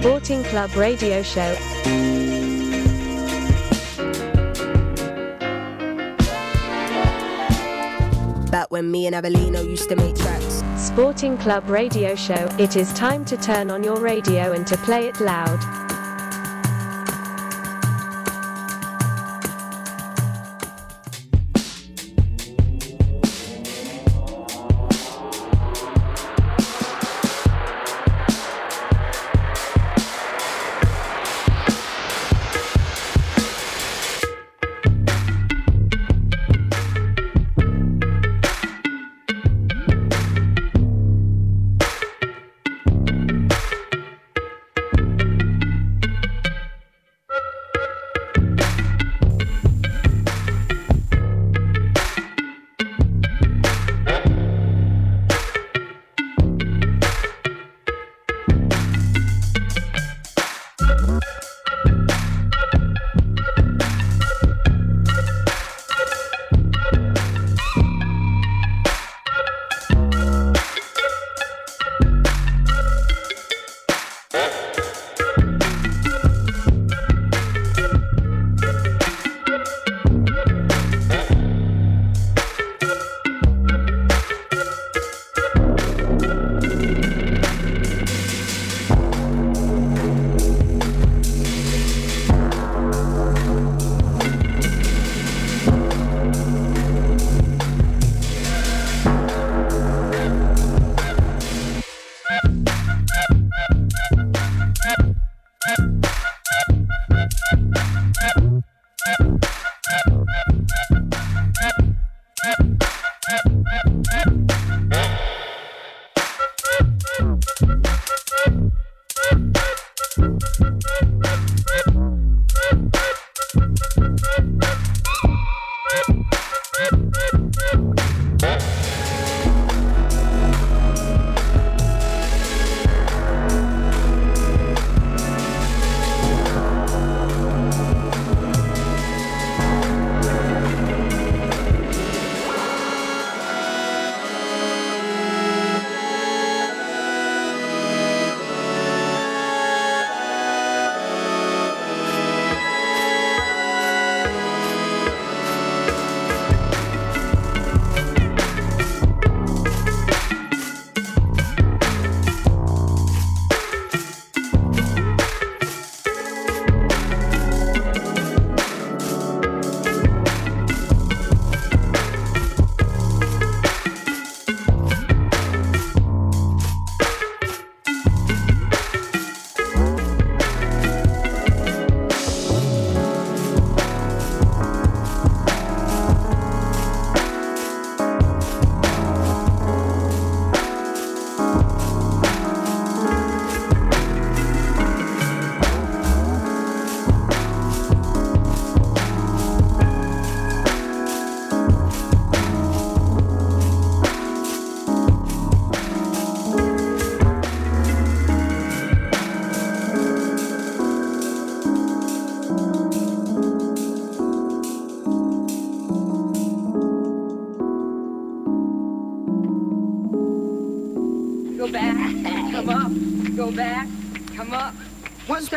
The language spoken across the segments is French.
Sporting Club Radio Show. Back when me and Avelino used to make tracks. Sporting Club Radio Show. It is time to turn on your radio and to play it loud.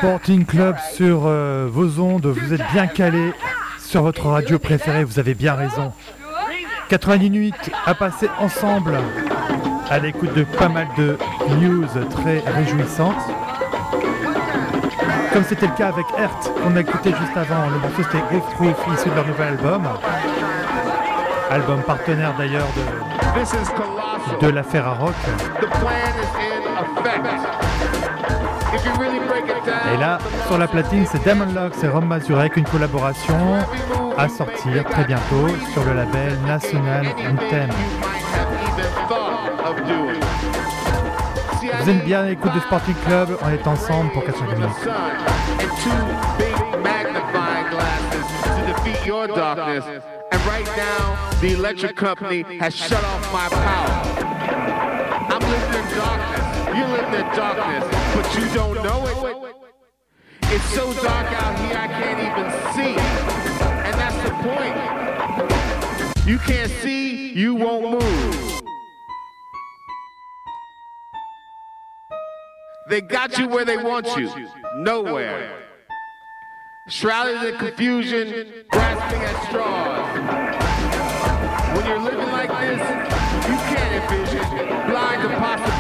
Sporting Club sur euh, vos ondes, vous êtes bien calés sur votre radio préférée, vous avez bien raison. 88 à passer ensemble à l'écoute de pas mal de news très réjouissantes. Comme c'était le cas avec Hert, qu'on a écouté juste avant, le morceau c'était Through, issu de leur nouvel album. Album partenaire d'ailleurs de, de l'affaire à rock. Et là, sur la platine, c'est Damon Locks et Rom Mazurek, une collaboration à sortir très bientôt sur le label National Anthem. Vous êtes bien l'écoute de Sporting Club, on est ensemble pour 90 minutes. And right now, the electric company has shut off my power. I'm living in darkness. You're living in darkness, but you don't know it. It's so dark out here, I can't even see. And that's the point. You can't see, you won't move. They got you where they want you. Nowhere. Shrouded in confusion, grasping at straws. When you're living like this, you can't envision, blind could possibly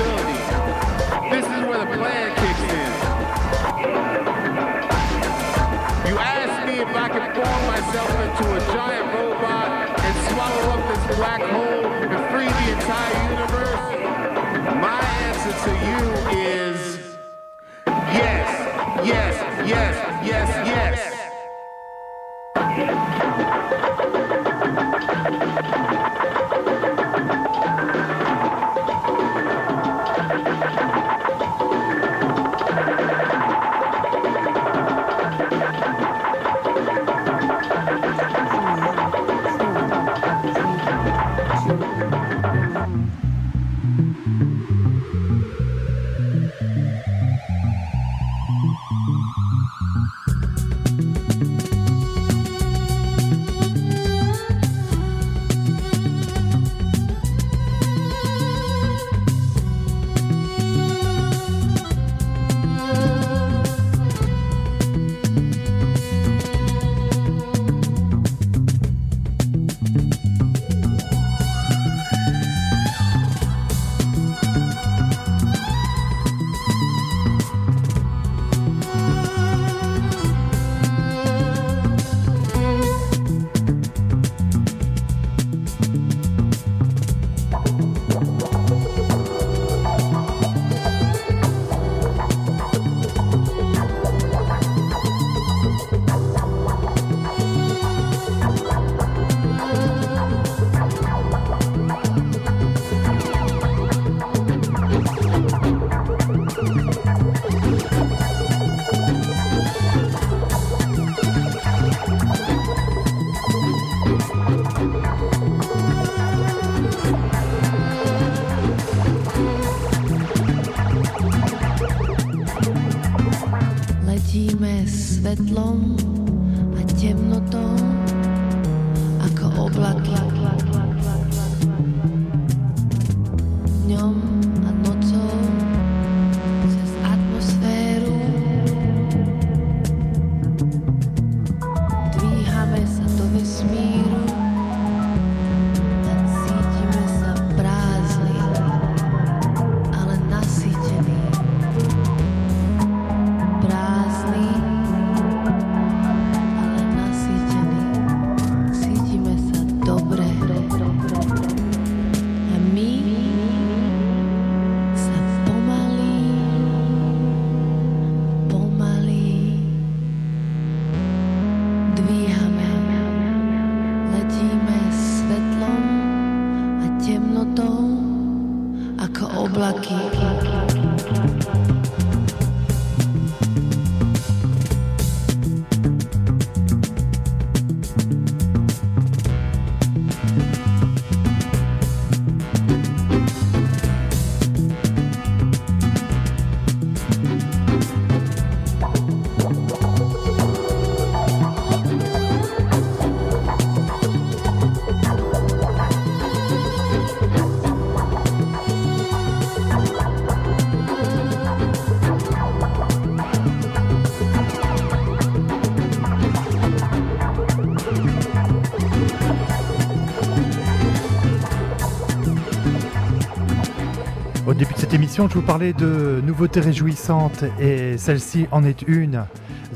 je vous parlais de nouveautés réjouissantes et celle-ci en est une.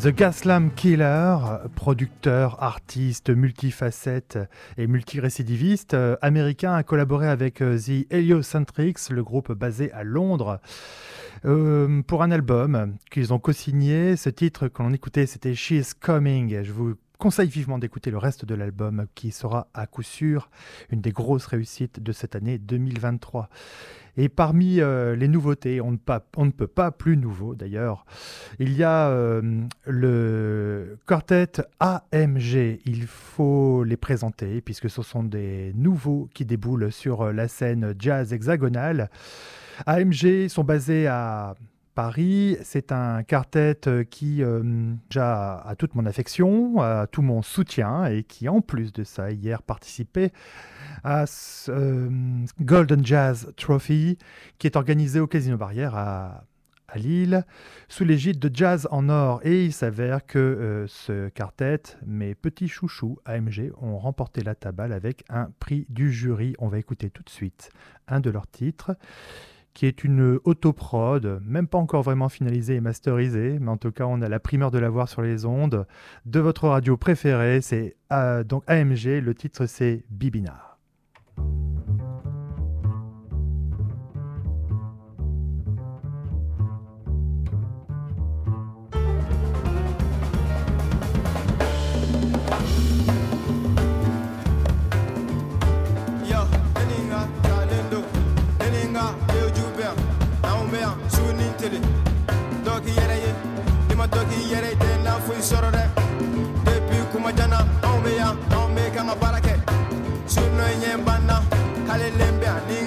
The Gaslam Killer, producteur, artiste, multifacette et multirécidiviste euh, américain, a collaboré avec euh, The Heliocentrics, le groupe basé à Londres, euh, pour un album qu'ils ont co-signé. Ce titre que l'on écoutait, c'était She is Coming. Je vous conseille vivement d'écouter le reste de l'album qui sera à coup sûr une des grosses réussites de cette année 2023. Et parmi euh, les nouveautés, on ne, peut pas plus nouveau d'ailleurs, il y a euh, le quartet AMG. Il faut les présenter puisque ce sont des nouveaux qui déboulent sur la scène jazz hexagonale. AMG sont basés à Paris. C'est un quartet qui euh, a toute mon affection, tout mon soutien et qui, en plus de ça, hier participait à euh, Golden Jazz Trophy qui est organisé au Casino Barrière à, Lille sous l'égide de Jazz en Or. Et il s'avère que euh, ce quartet, mes petits chouchous AMG, ont remporté la tabale avec un prix du jury. On va écouter tout de suite un de leurs titres qui est une autoprod, même pas encore vraiment finalisée et masterisée, mais en tout cas on a la primeur de la voir sur les ondes de votre radio préférée, c'est euh, donc AMG, le titre c'est Bibina. tiri dɔki yɛrɛ ye ni ma dɔki yɛrɛ tɛ n'an foyi sɔrɔ dɛ depuis kuma anw bɛ yan anw bɛ kan ka baara kɛ ɲɛ banna len bɛ yan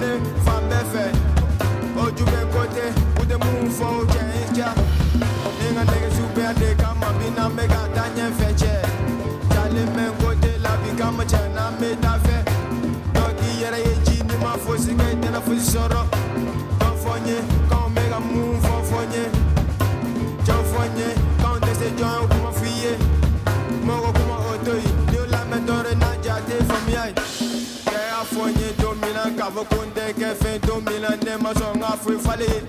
Sunday, from Befe. Oh, you can go there with the moon for change. Nigga, nigga, you better come up in a mega Daniel Fetcher. Charlie, man, go there, la, become a chana, made a fair. Doggy, yet I ain't genie, my force again, then I feel sorrow. Come for you, come make a move for for you. Jump for you, come, they say, John. kavakunde kɛfɛn don min na ne ma sɔn ka foyi falen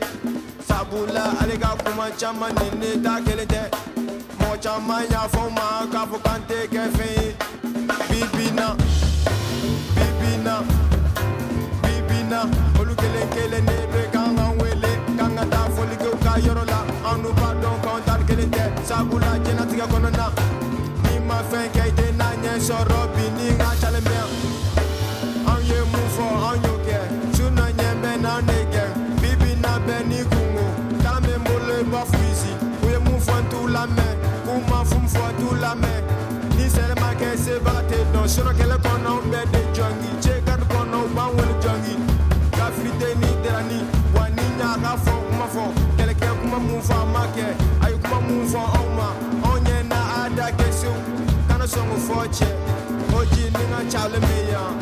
sabula ale ka kuma caman ni ne ta kelen tɛ mɔgɔ caman y'a fɔ n ma k'a fɔ bibina. Tɛ kɛ fɛn ye bibi na bibi na bibi na olu kelen kelen de bɛ k'an kan wele k'an ka taa fɔlikɛw ka yɔrɔ la an n'u b'a dɔn k'an kelen tɛ sabula diɲɛnatigɛ kɔnɔna n'i ma fɛn kɛ i tɛ n'a ɲɛ sɔrɔ bi. sɔrɔkɛlɛ kɔnɔ anw bɛɛ de jɔngi cɛkari kɔnɔ u b'an wele jɔngi kafirite ni derani wa ni ɲaga fɔ kuma fɔ kɛlɛkɛ kuma mun fɔ a ma kɛ a ye kuma mun fɔ anw ma anw ɲɛ na a da kɛ sew kana sɔn k'o fɔ cɛ o ji ni ka calen bɛ yan.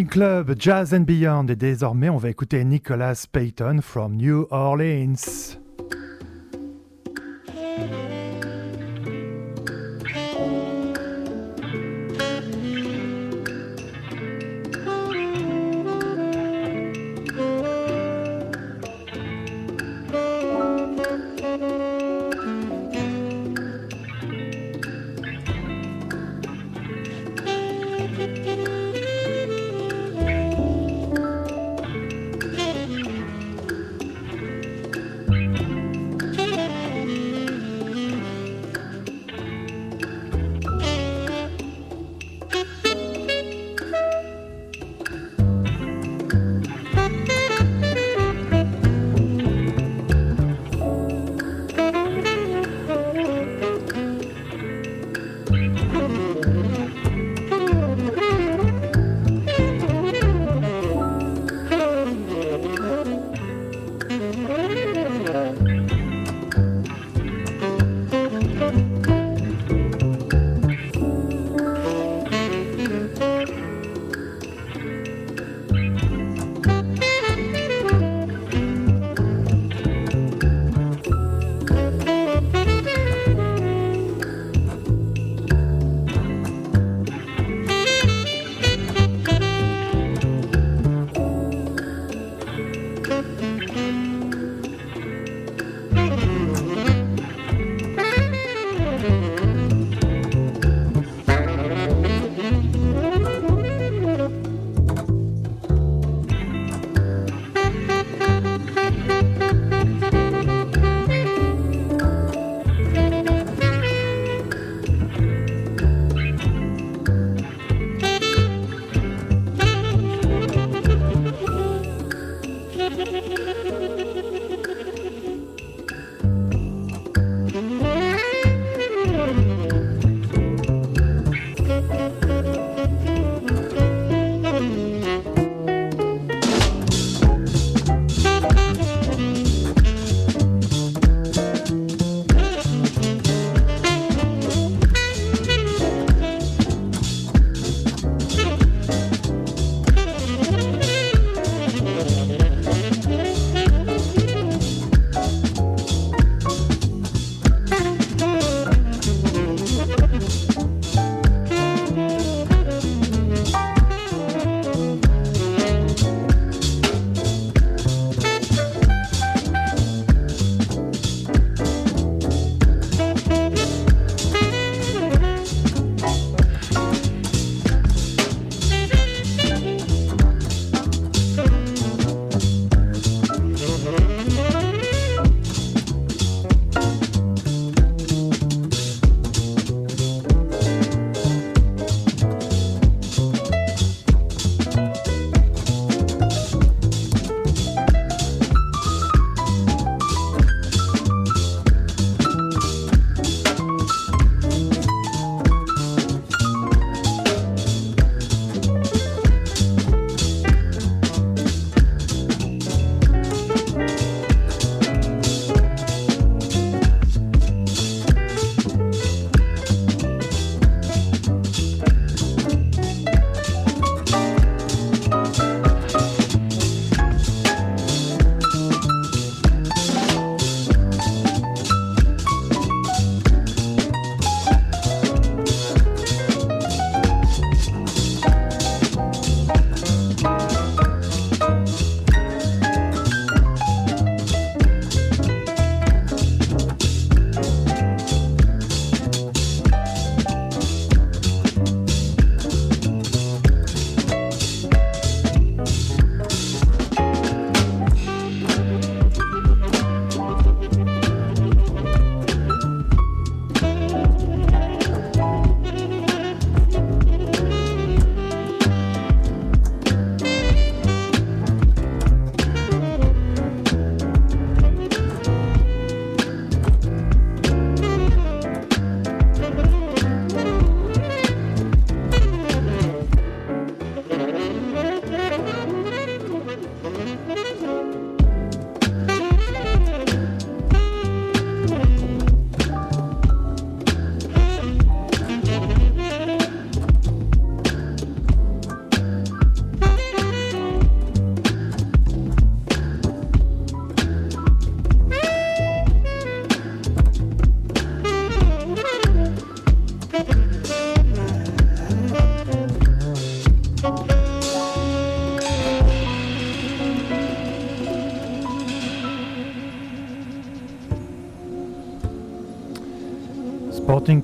Club, Jazz and Beyond. Et désormais, on va écouter Nicholas Payton from New Orleans.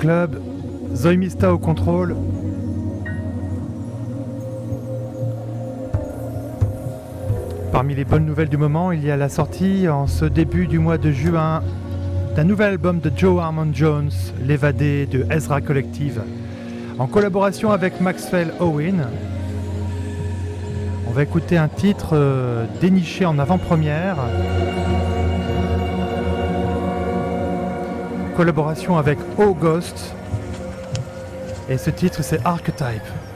Club, Zoe Mista au contrôle. Parmi les bonnes nouvelles du moment, il y a la sortie en ce début du mois de juin d'un nouvel album de Joe Harmon Jones, L'évadé de Ezra Collective, en collaboration avec Maxwell Owen. On va écouter un titre euh, déniché en avant-première. Collaboration avec O Ghost. Et ce titre c'est Archetype. Archetype.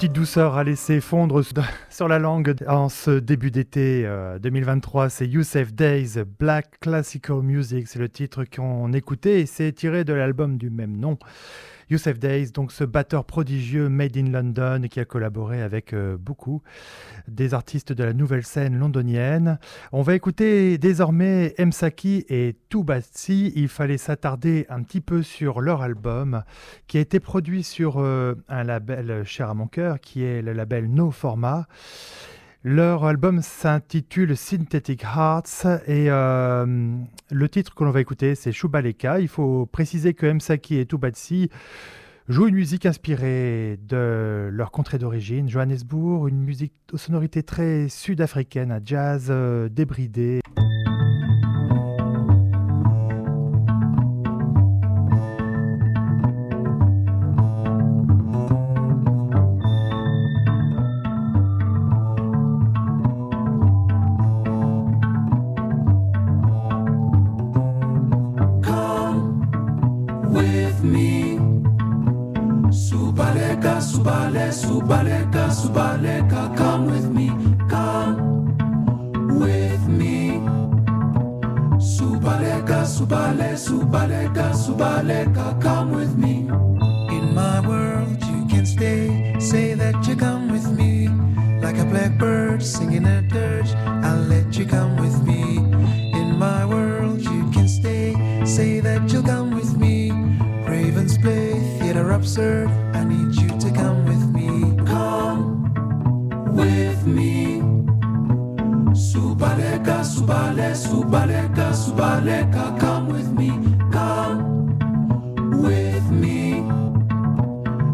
Petite douceur à laisser fondre sur la langue en ce début d'été 2023, c'est Youssef Days, Black Classical Music, c'est le titre qu'on écoutait et c'est tiré de l'album du même nom. Youssef Days, donc ce batteur prodigieux made in London qui a collaboré avec euh, beaucoup des artistes de la nouvelle scène londonienne. On va écouter désormais Msaki et Toubatsi. Il fallait s'attarder un petit peu sur leur album qui a été produit sur euh, un label cher à mon cœur qui est le label No Format. Leur album s'intitule Synthetic Hearts et euh, le titre que l'on va écouter c'est Shubaleka. Il faut préciser que Msaki et Tubatsi jouent une musique inspirée de leur contrée d'origine, Johannesburg, une musique aux sonorités très sud-africaine, à jazz euh, débridé. Subaleka, Subaleka, come with me, come with me. Subaleka, Subale, Subaleka, Subaleka, come with me. In my world, you can stay. Say that you come with me. Like a blackbird singing a dirge, I'll let you come with me. In my world, you can stay. Say that you'll come with me. Ravens play theater absurd. I need Subaleka, Subaleka, come with me. Come with me.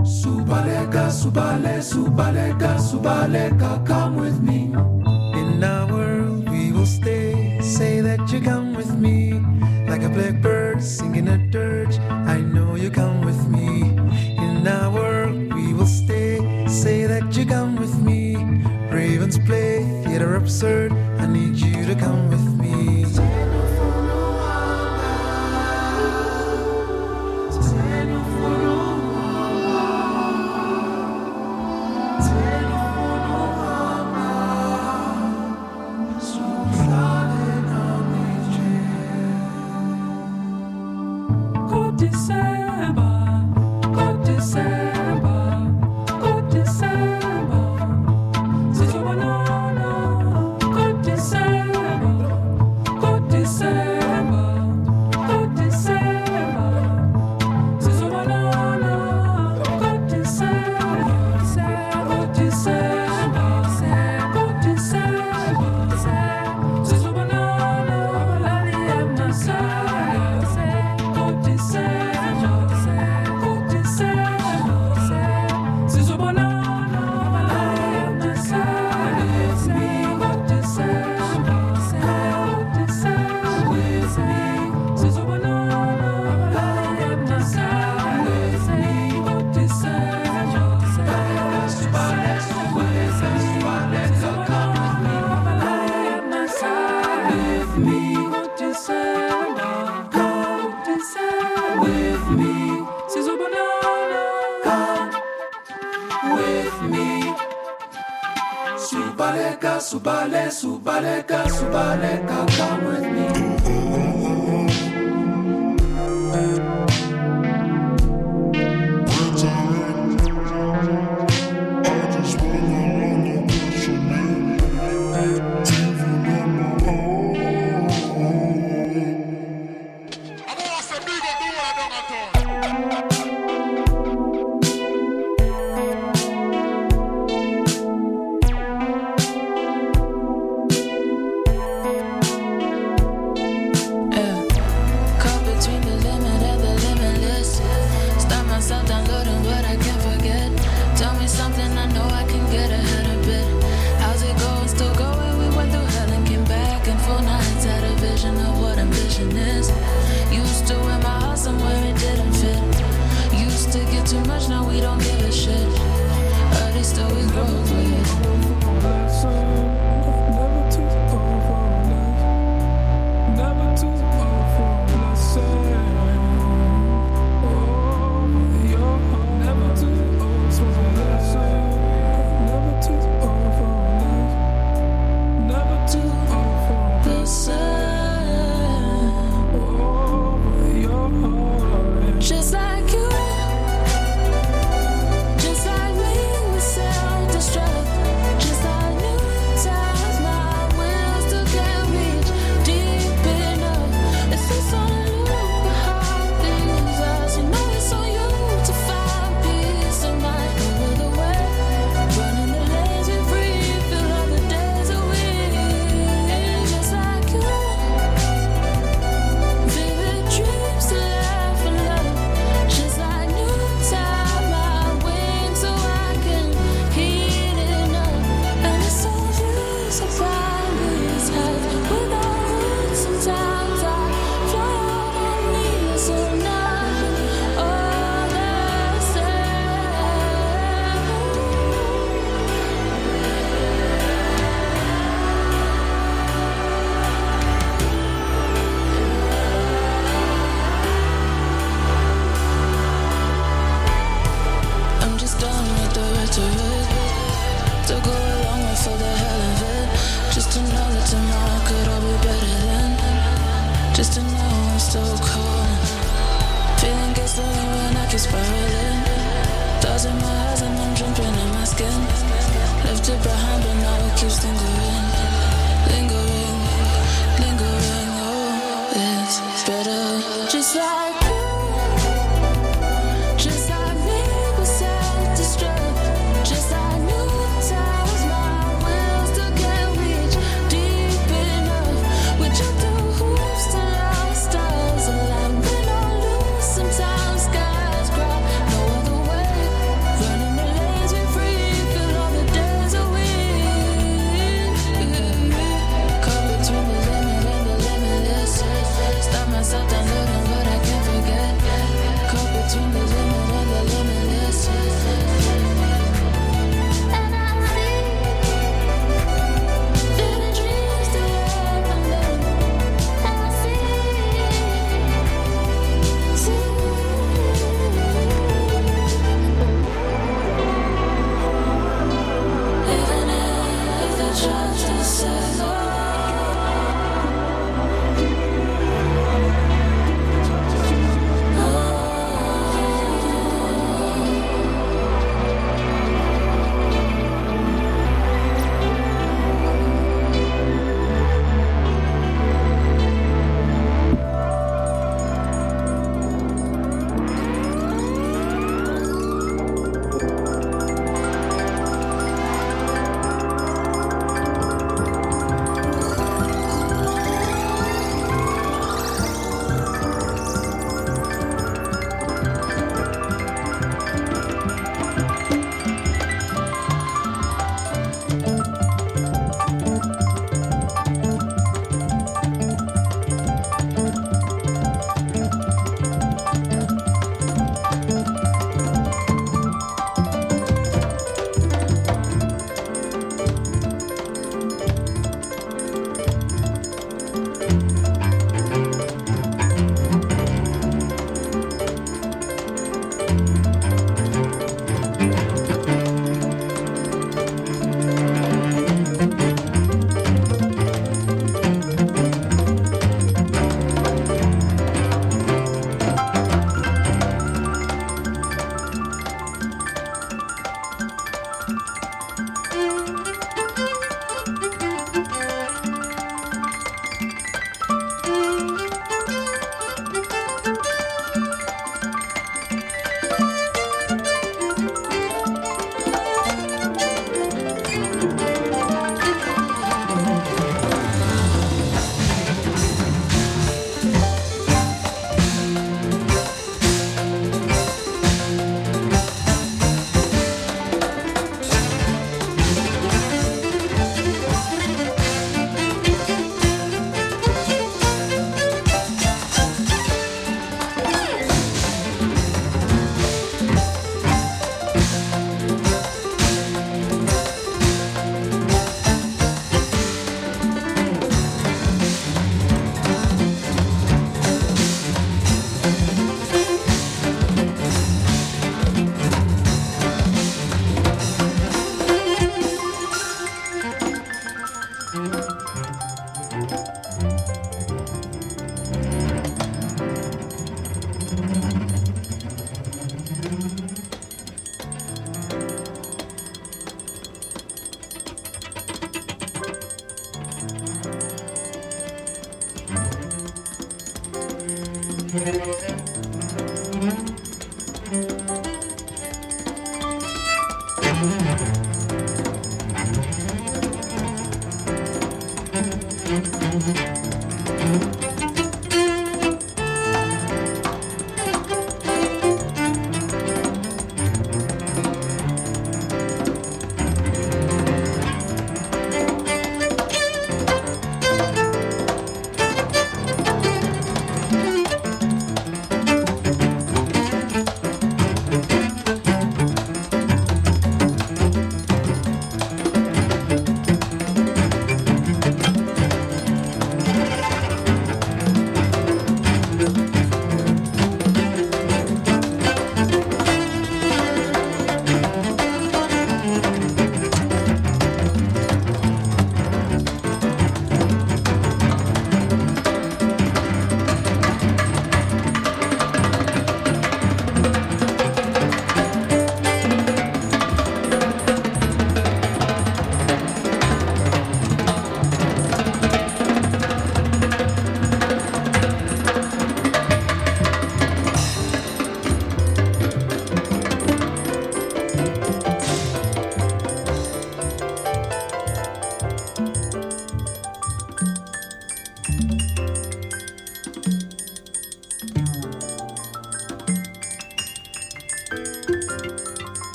Subaleka, Subale, Subaleka, Subaleka, come with me. In our world we will stay. Say that you come with me. Like a blackbird singing a dirge. I know you come with me. In our world we will stay. Say that you come with me. Ravens play theater absurd. I need you to come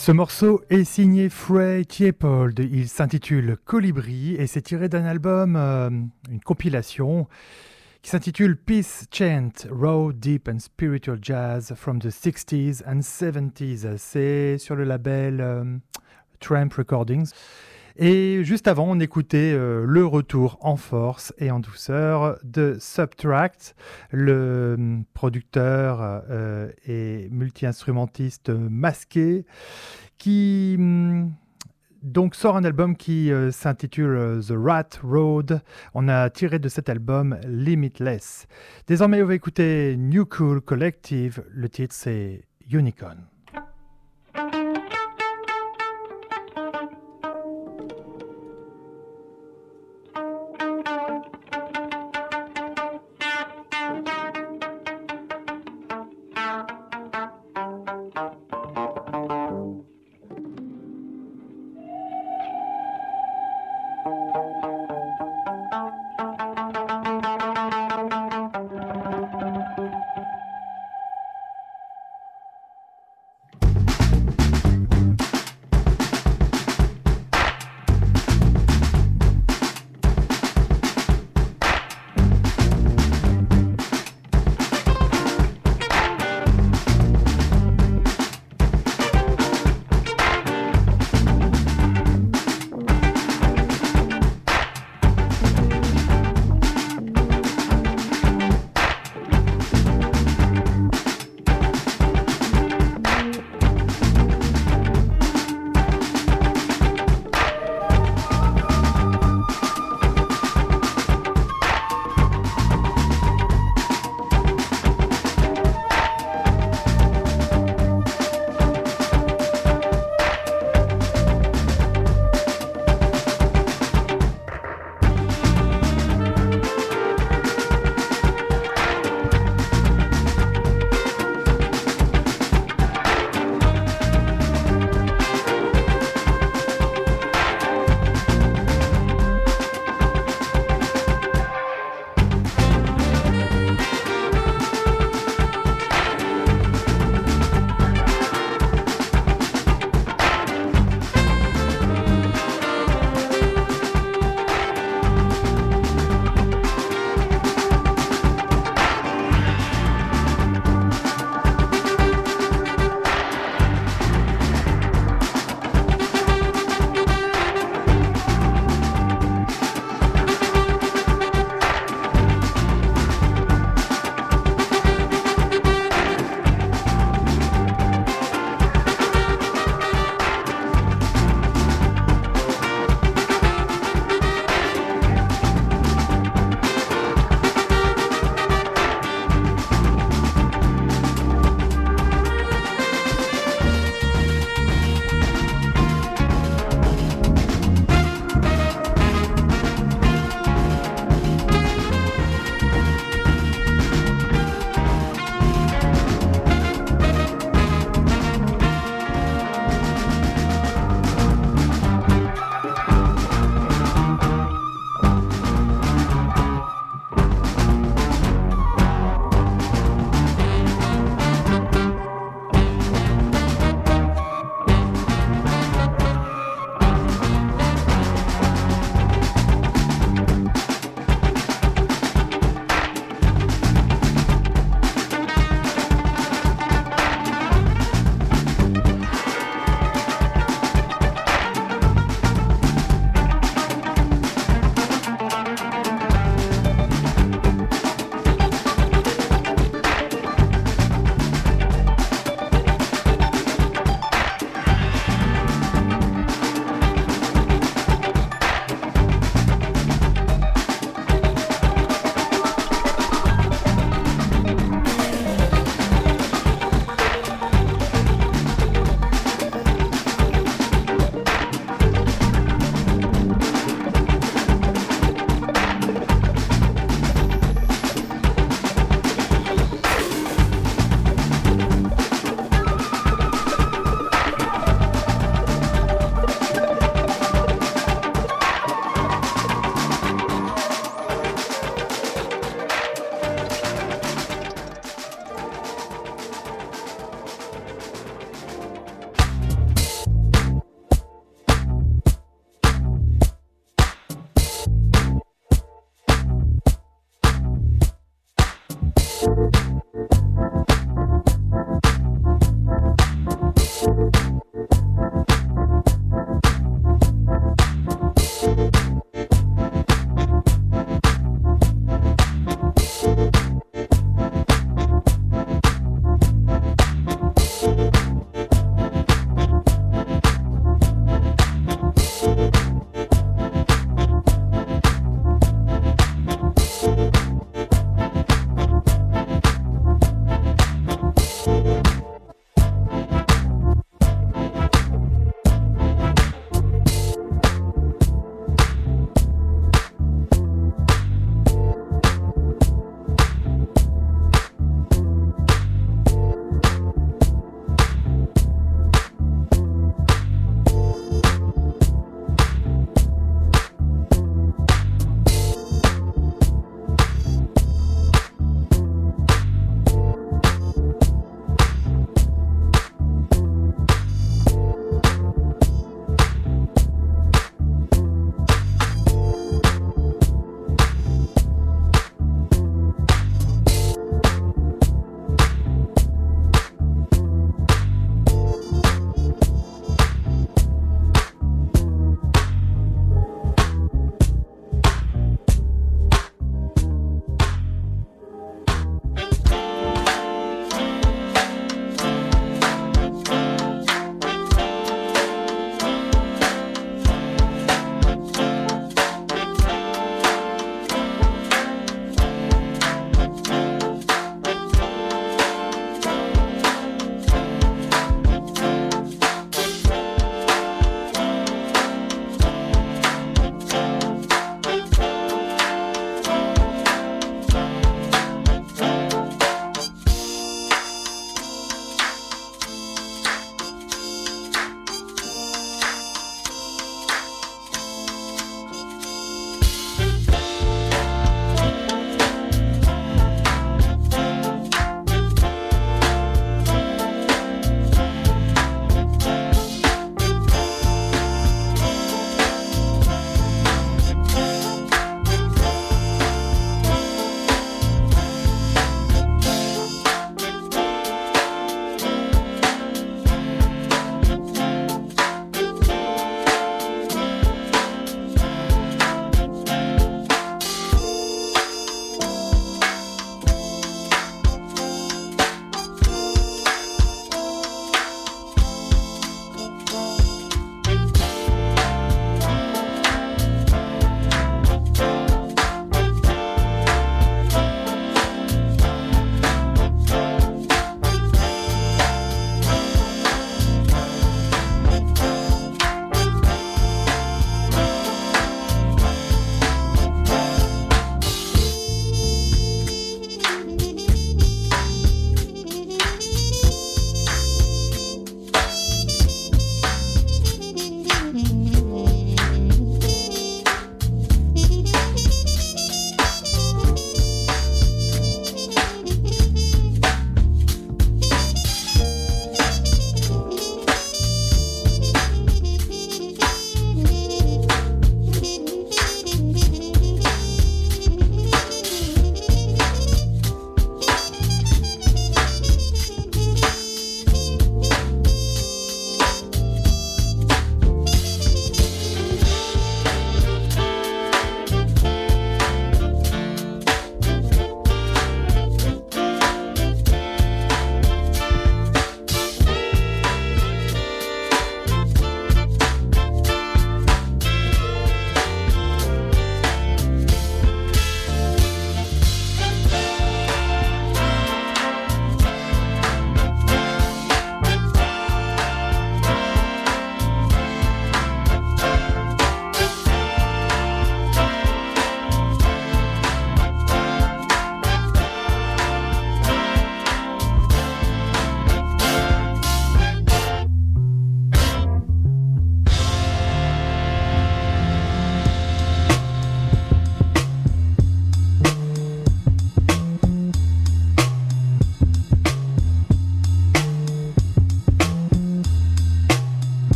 Ce morceau est signé Frey Tiepold. Il s'intitule Colibri et c'est tiré d'un album, euh, une compilation qui s'intitule Peace Chant, Raw, Deep and Spiritual Jazz from the 60s and 70s. C'est sur le label euh, Tramp Recordings. Et juste avant, on écoutait euh, le retour en force et en douceur de Subtract, le hum, producteur euh, et multi-instrumentiste masqué, qui hum, donc sort un album qui euh, s'intitule The Rat Road. On a tiré de cet album Limitless. Désormais, on va écouter New Cool Collective. Le titre c'est Unicorn.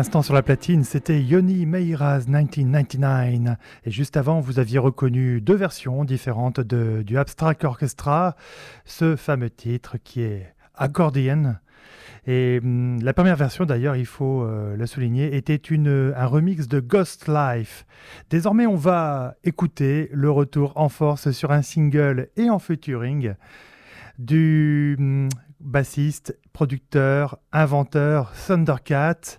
L'instant sur la platine, c'était Yoni Meira's 1999. Et juste avant, vous aviez reconnu deux versions différentes de, du Abstract Orchestra, ce fameux titre qui est Accordion. Et hum, la première version, d'ailleurs, il faut euh, la souligner, était une, un remix de Ghost Life. Désormais, on va écouter le retour en force sur un single et en featuring du hum, bassiste, producteur, inventeur Thundercat.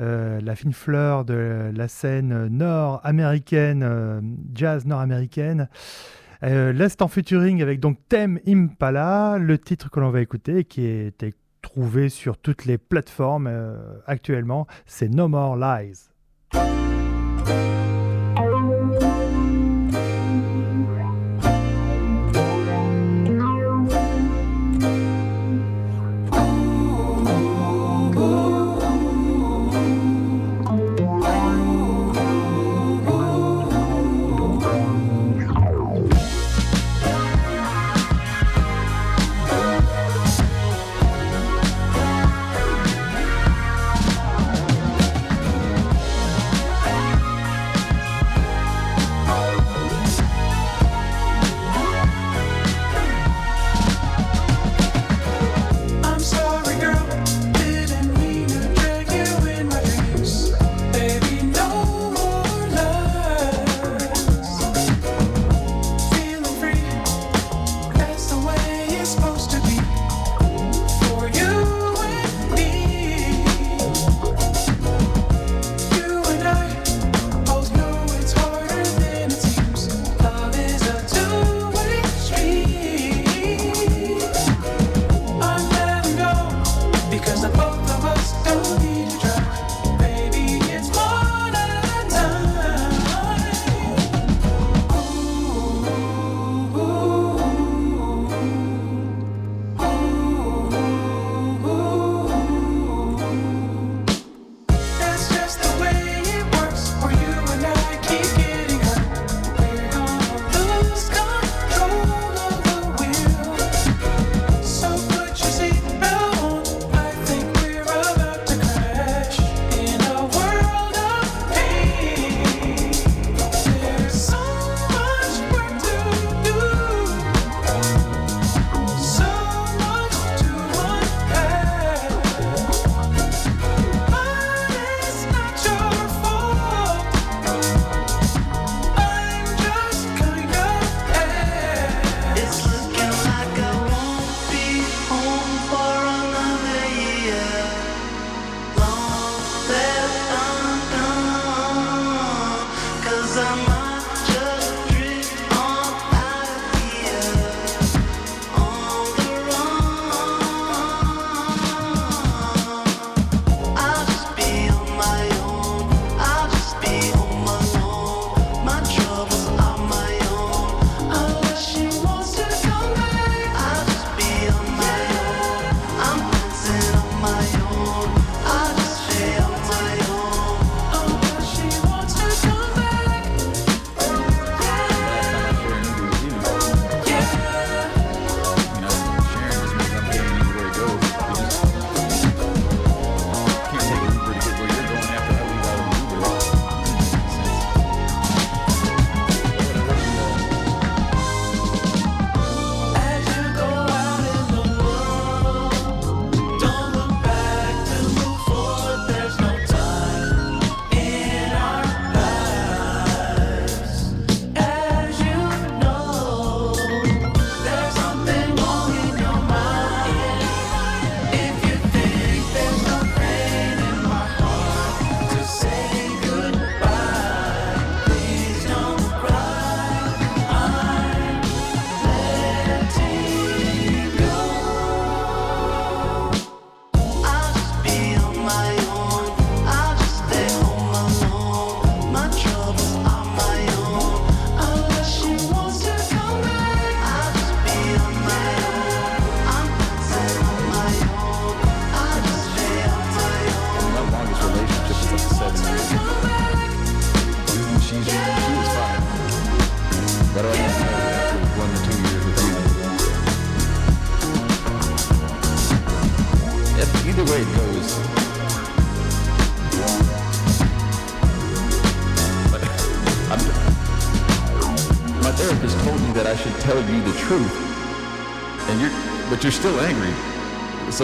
Euh, la fine fleur de la scène nord-américaine, euh, jazz nord-américaine. Euh, L'Est en featuring avec donc Thème Impala, le titre que l'on va écouter, qui était trouvé sur toutes les plateformes euh, actuellement, c'est No More Lies.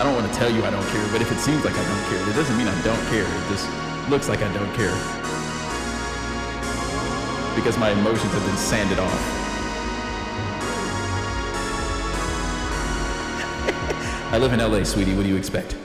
I don't want to tell you I don't care, but if it seems like I don't care, it doesn't mean I don't care. It just looks like I don't care. Because my emotions have been sanded off. I live in LA, sweetie. What do you expect?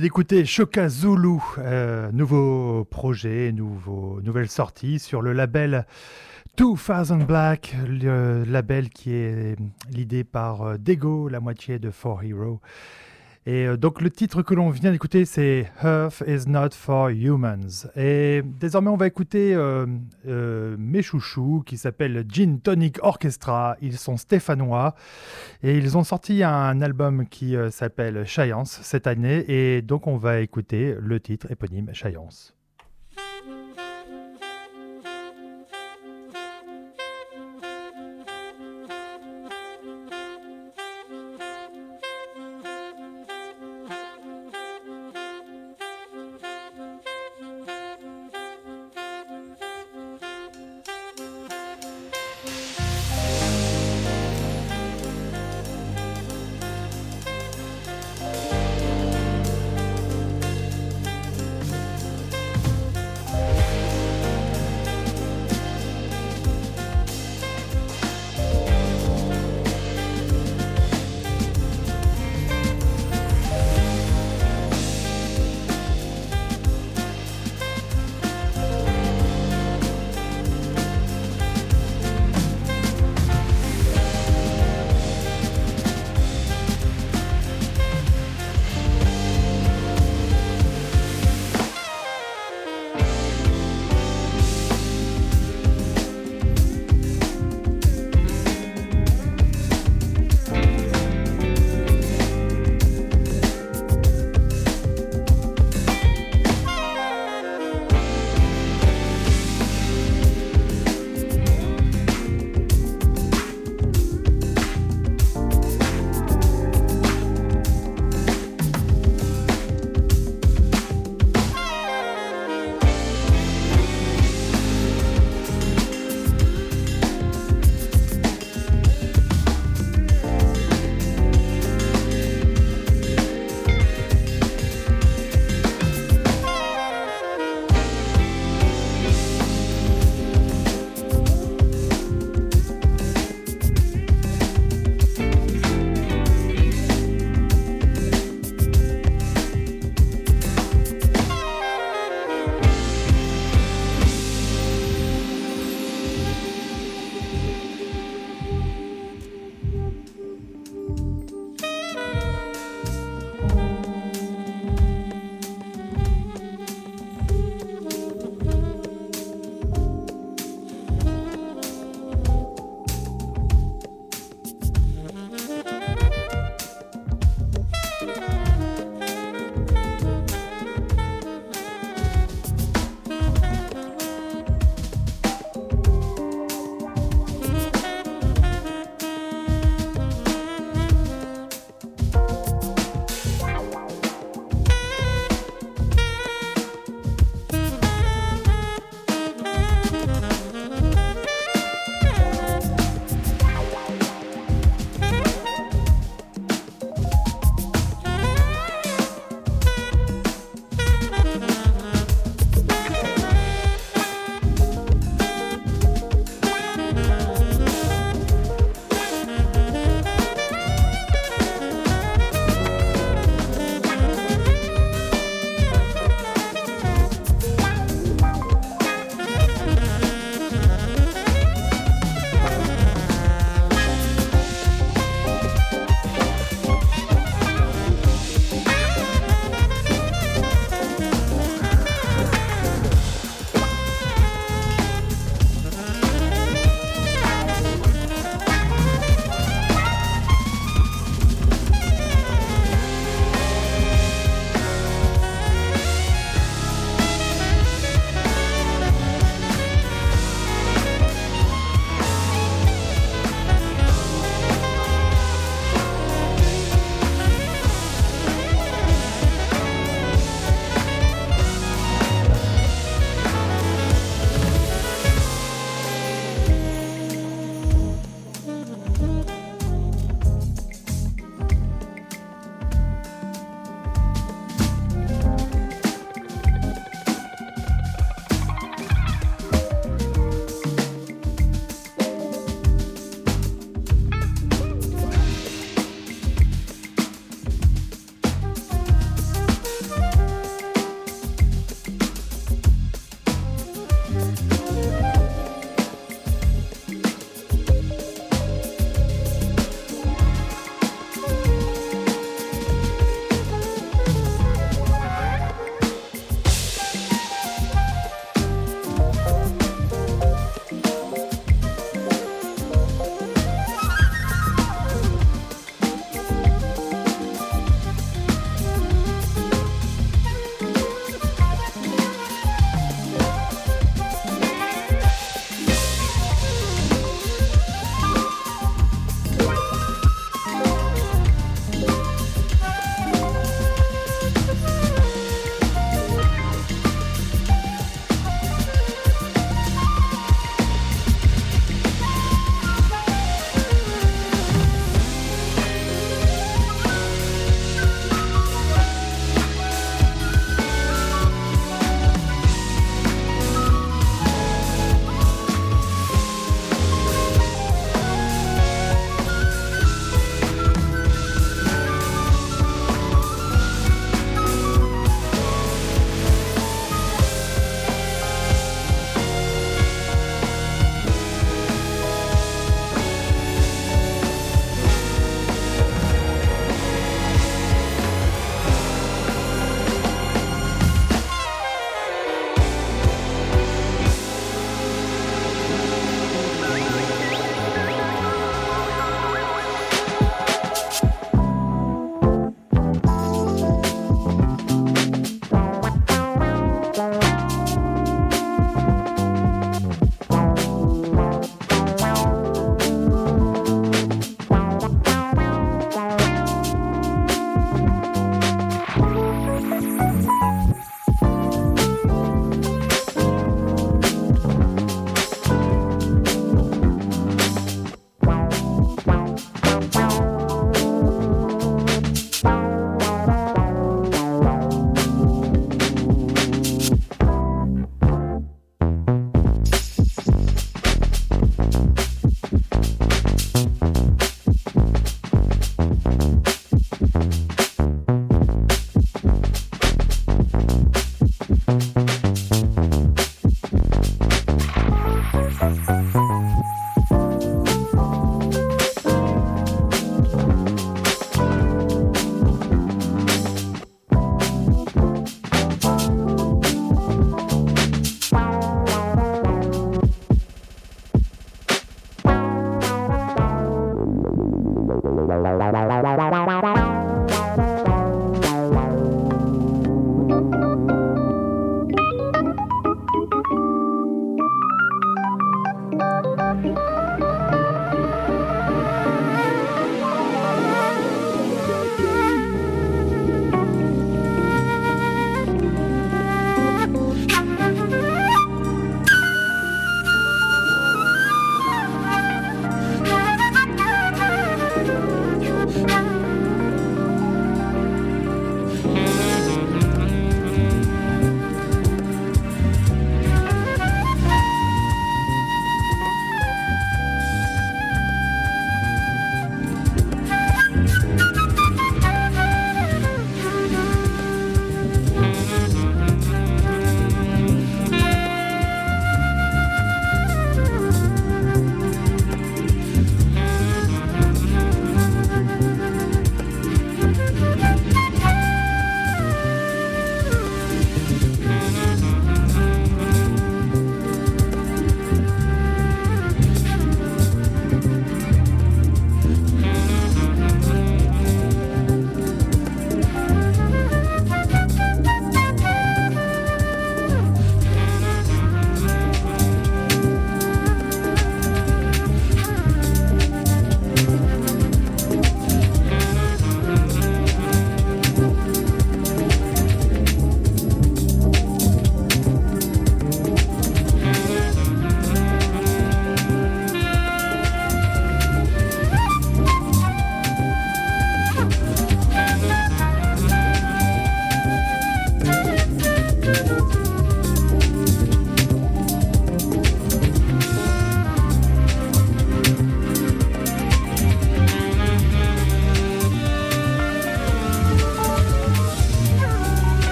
D'écouter Shoka Zulu, euh, nouveau projet, nouveau, nouvelle sortie sur le label 2000 Black, le label qui est l'idée par euh, Dego, la moitié de Four Hero. Et euh, donc le titre que l'on vient d'écouter, c'est Earth is not for humans. Et désormais, on va écouter euh, euh, mes chouchous qui s'appellent Gin Tonic Orchestra. Ils sont stéphanois et ils ont sorti un album qui s'appelle Science cette année. Et donc on va écouter le titre éponyme Science.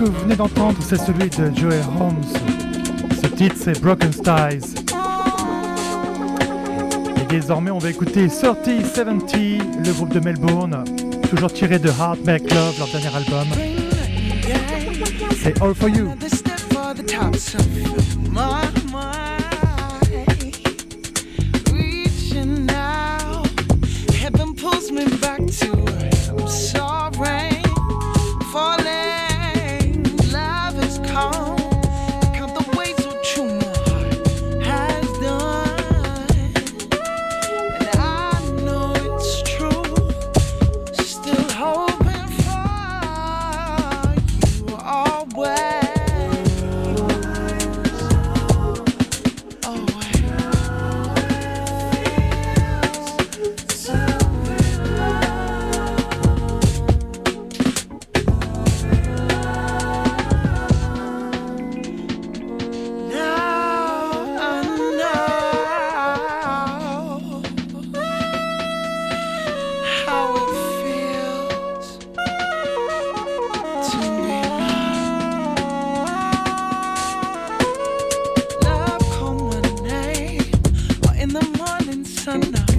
Que vous venez d'entendre, c'est celui de Joey Holmes. Ce titre, c'est Broken Styles. Et désormais, on va écouter 3070, le groupe de Melbourne, toujours tiré de Hard Make Love, leur dernier album. C'est All For You. enough.